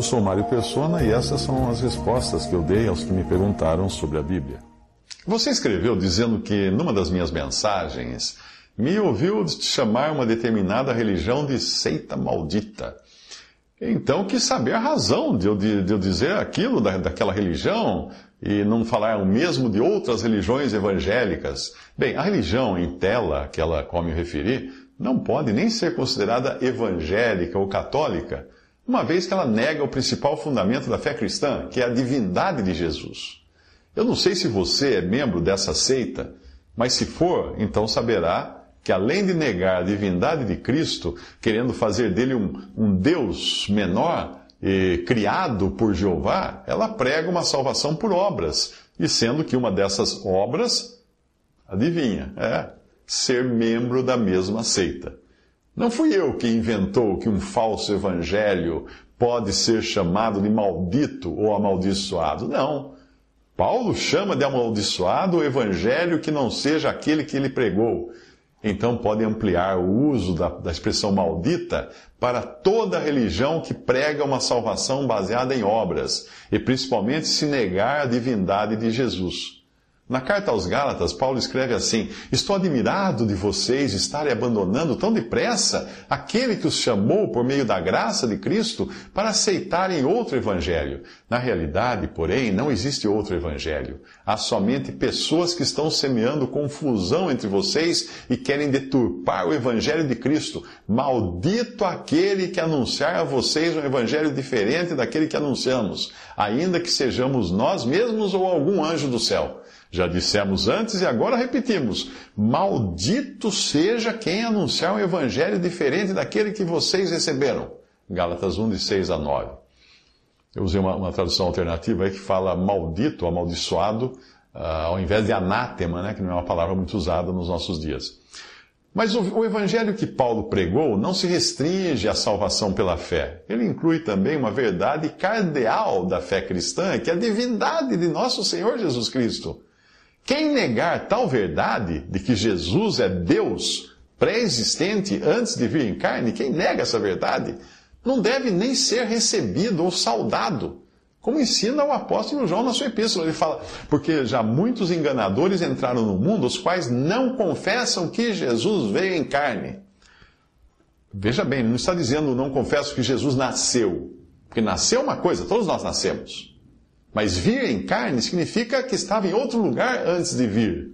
Eu sou Mário Persona e essas são as respostas que eu dei aos que me perguntaram sobre a Bíblia. Você escreveu dizendo que, numa das minhas mensagens, me ouviu chamar uma determinada religião de seita maldita. Então, quis saber a razão de eu, de, de eu dizer aquilo da, daquela religião e não falar o mesmo de outras religiões evangélicas. Bem, a religião em tela, aquela a qual me referi, não pode nem ser considerada evangélica ou católica, uma vez que ela nega o principal fundamento da fé cristã, que é a divindade de Jesus. Eu não sei se você é membro dessa seita, mas se for, então saberá que além de negar a divindade de Cristo, querendo fazer dele um, um Deus menor, criado por Jeová, ela prega uma salvação por obras, e sendo que uma dessas obras, adivinha, é ser membro da mesma seita. Não fui eu que inventou que um falso evangelho pode ser chamado de maldito ou amaldiçoado. Não. Paulo chama de amaldiçoado o evangelho que não seja aquele que ele pregou. Então pode ampliar o uso da, da expressão maldita para toda religião que prega uma salvação baseada em obras, e principalmente se negar a divindade de Jesus. Na carta aos Gálatas, Paulo escreve assim: Estou admirado de vocês estarem abandonando tão depressa aquele que os chamou por meio da graça de Cristo para aceitarem outro evangelho. Na realidade, porém, não existe outro evangelho. Há somente pessoas que estão semeando confusão entre vocês e querem deturpar o evangelho de Cristo. Maldito aquele que anunciar a vocês um evangelho diferente daquele que anunciamos, ainda que sejamos nós mesmos ou algum anjo do céu. Já dissemos antes e agora repetimos: Maldito seja quem anunciar um evangelho diferente daquele que vocês receberam. Gálatas 1, de 6 a 9. Eu usei uma, uma tradução alternativa aí que fala maldito, amaldiçoado, uh, ao invés de anátema, né, que não é uma palavra muito usada nos nossos dias. Mas o, o, evangelho que Paulo pregou não se restringe à salvação pela fé. Ele inclui também uma verdade cardeal da fé cristã, que é a divindade de nosso Senhor Jesus Cristo. Quem negar tal verdade de que Jesus é Deus pré-existente antes de vir em carne, quem nega essa verdade, não deve nem ser recebido ou saudado. Como ensina o apóstolo João na sua epístola, ele fala: Porque já muitos enganadores entraram no mundo, os quais não confessam que Jesus veio em carne. Veja bem, não está dizendo não confesso que Jesus nasceu. Porque nasceu uma coisa, todos nós nascemos. Mas vir em carne significa que estava em outro lugar antes de vir.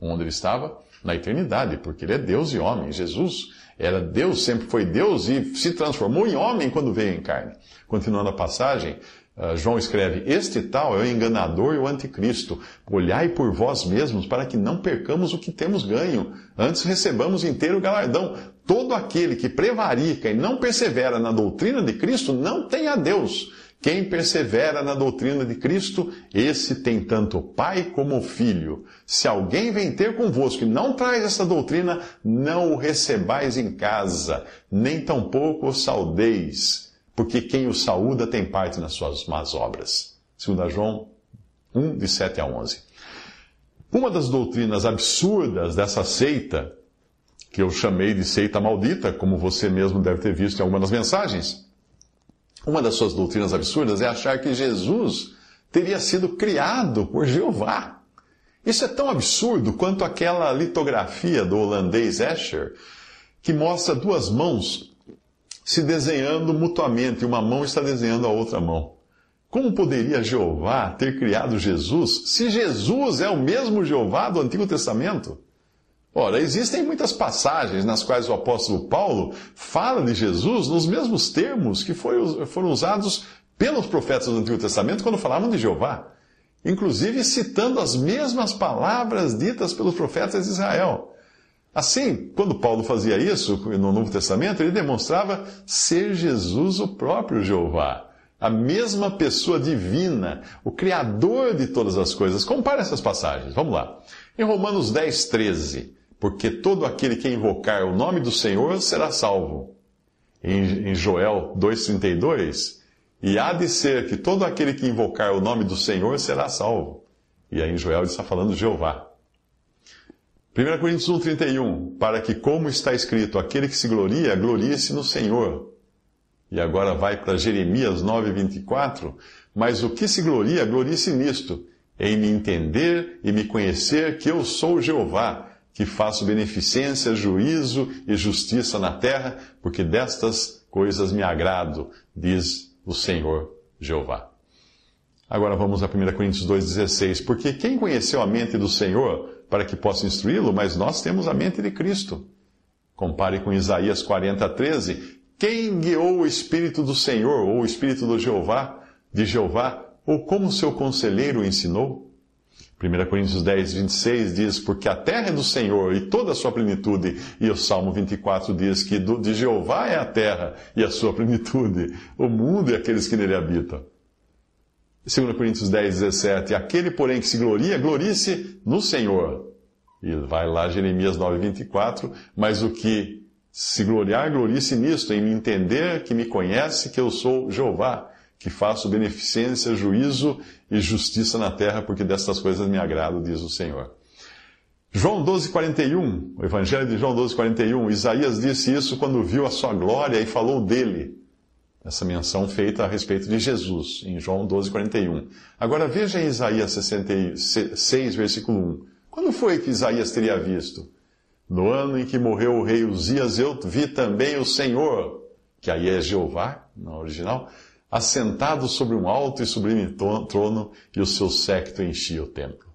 Onde ele estava? Na eternidade, porque ele é Deus e homem. Jesus era Deus, sempre foi Deus e se transformou em homem quando veio em carne. Continuando a passagem, ah, João escreve: Este tal é o enganador e o anticristo. Olhai por vós mesmos para que não percamos o que temos ganho, antes recebamos inteiro galardão. Todo aquele que prevarica e não persevera na doutrina de Cristo não tem a Deus. Quem persevera na doutrina de Cristo, esse tem tanto pai como filho. Se alguém vem ter convosco e não traz essa doutrina, não o recebais em casa, nem tampouco o saudeis, porque quem o saúda tem parte nas suas más obras. 2 João 1, de 7 a 11. Uma das doutrinas absurdas dessa seita, que eu chamei de seita maldita, como você mesmo deve ter visto em algumas das mensagens, uma das suas doutrinas absurdas é achar que Jesus teria sido criado por Jeová. Isso é tão absurdo quanto aquela litografia do holandês Escher, que mostra duas mãos se desenhando mutuamente, uma mão está desenhando a outra mão. Como poderia Jeová ter criado Jesus se Jesus é o mesmo Jeová do Antigo Testamento? Ora, existem muitas passagens nas quais o apóstolo Paulo fala de Jesus nos mesmos termos que foram usados pelos profetas do Antigo Testamento quando falavam de Jeová, inclusive citando as mesmas palavras ditas pelos profetas de Israel. Assim, quando Paulo fazia isso no Novo Testamento, ele demonstrava ser Jesus o próprio Jeová, a mesma pessoa divina, o Criador de todas as coisas. Compare essas passagens. Vamos lá. Em Romanos 10, 13. Porque todo aquele que invocar o nome do Senhor será salvo. Em, Joel 2,32. E há de ser que todo aquele que invocar o nome do Senhor será salvo. E aí em Joel ele está falando de Jeová. 1 Coríntios 1,31, para que, como está escrito, aquele que se gloria, glorie-se no Senhor. E agora vai para Jeremias 9,24, mas o que se gloria, glorie-se nisto, em me entender e me conhecer que eu sou Jeová, que faço beneficência, juízo e justiça na terra, porque destas coisas me agrado, diz o Senhor Jeová. Agora vamos a 1 Coríntios 2,16, porque quem conheceu a mente do Senhor, para que possa instruí-lo, mas nós temos a mente de Cristo. Compare com Isaías 40, 13. Quem guiou o Espírito do Senhor, ou o Espírito do Jeová, de Jeová, ou como seu conselheiro ensinou? 1 Coríntios 10, 26 diz, porque a terra é do Senhor e toda a sua plenitude. E o Salmo 24 diz que de Jeová é a terra e a sua plenitude, o mundo e aqueles que nele habitam. 2 Coríntios 10, 17. Aquele, porém, que se gloria, glorie-se no Senhor. E vai lá Jeremias 9, 24. Mas o que se gloriar, glorie-se nisto, em me entender que me conhece, que eu sou Jeová, que faço beneficência, juízo e justiça na terra, porque destas coisas me agrado, diz o Senhor. João 12, 41, o Evangelho de João 12, 41, Isaías disse isso quando viu a sua glória e falou dele essa menção feita a respeito de Jesus, em João 12, 41. Agora veja em Isaías 66, versículo 1. Quando foi que Isaías teria visto? No ano em que morreu o rei Uzias, eu vi também o Senhor, que aí é Jeová, na original, assentado sobre um alto e sublime trono, e o seu séquito enchia o templo.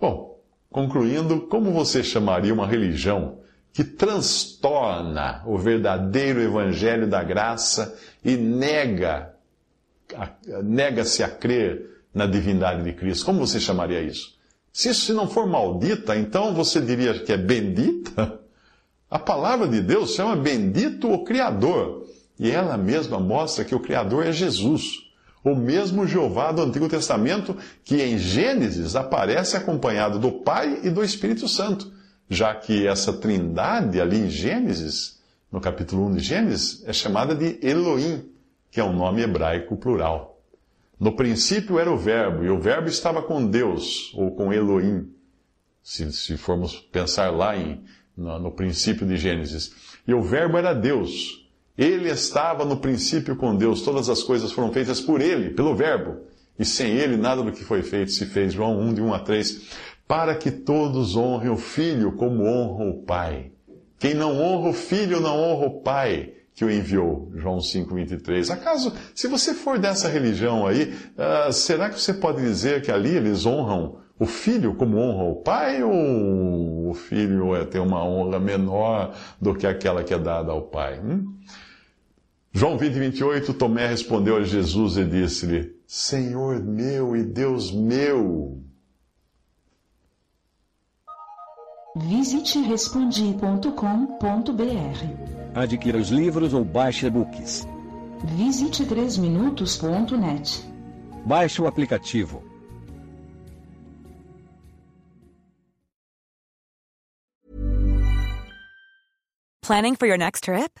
Bom, concluindo, como você chamaria uma religião que transtorna o verdadeiro evangelho da graça e nega nega-se a crer na divindade de Cristo. Como você chamaria isso? Se isso não for maldita, então você diria que é bendita? A palavra de Deus chama bendito o Criador. E ela mesma mostra que o Criador é Jesus. O mesmo Jeová do Antigo Testamento que em Gênesis aparece acompanhado do Pai e do Espírito Santo já que essa trindade ali em Gênesis, no capítulo 1 de Gênesis, é chamada de Elohim, que é um nome hebraico plural. No princípio era o Verbo, e o Verbo estava com Deus, ou com Elohim, se, se formos pensar lá em, no, no princípio de Gênesis. E o Verbo era Deus. Ele estava no princípio com Deus, todas as coisas foram feitas por Ele, pelo Verbo. E sem Ele, nada do que foi feito se fez. João 1, de 1 a 3 para que todos honrem o filho como honram o pai. Quem não honra o filho não honra o pai que o enviou. João 5,23. Acaso, se você for dessa religião aí, uh, será que você pode dizer que ali eles honram o filho como honram o pai ou o filho é ter uma honra menor do que aquela que é dada ao pai? Hum? João 20, 28, Tomé respondeu a Jesus e disse-lhe, Senhor meu e Deus meu. Visite respondi.com.br. Adquira os livros ou baixe e-books. Visite 3minutos.net. Baixe o aplicativo. Planning for your next trip?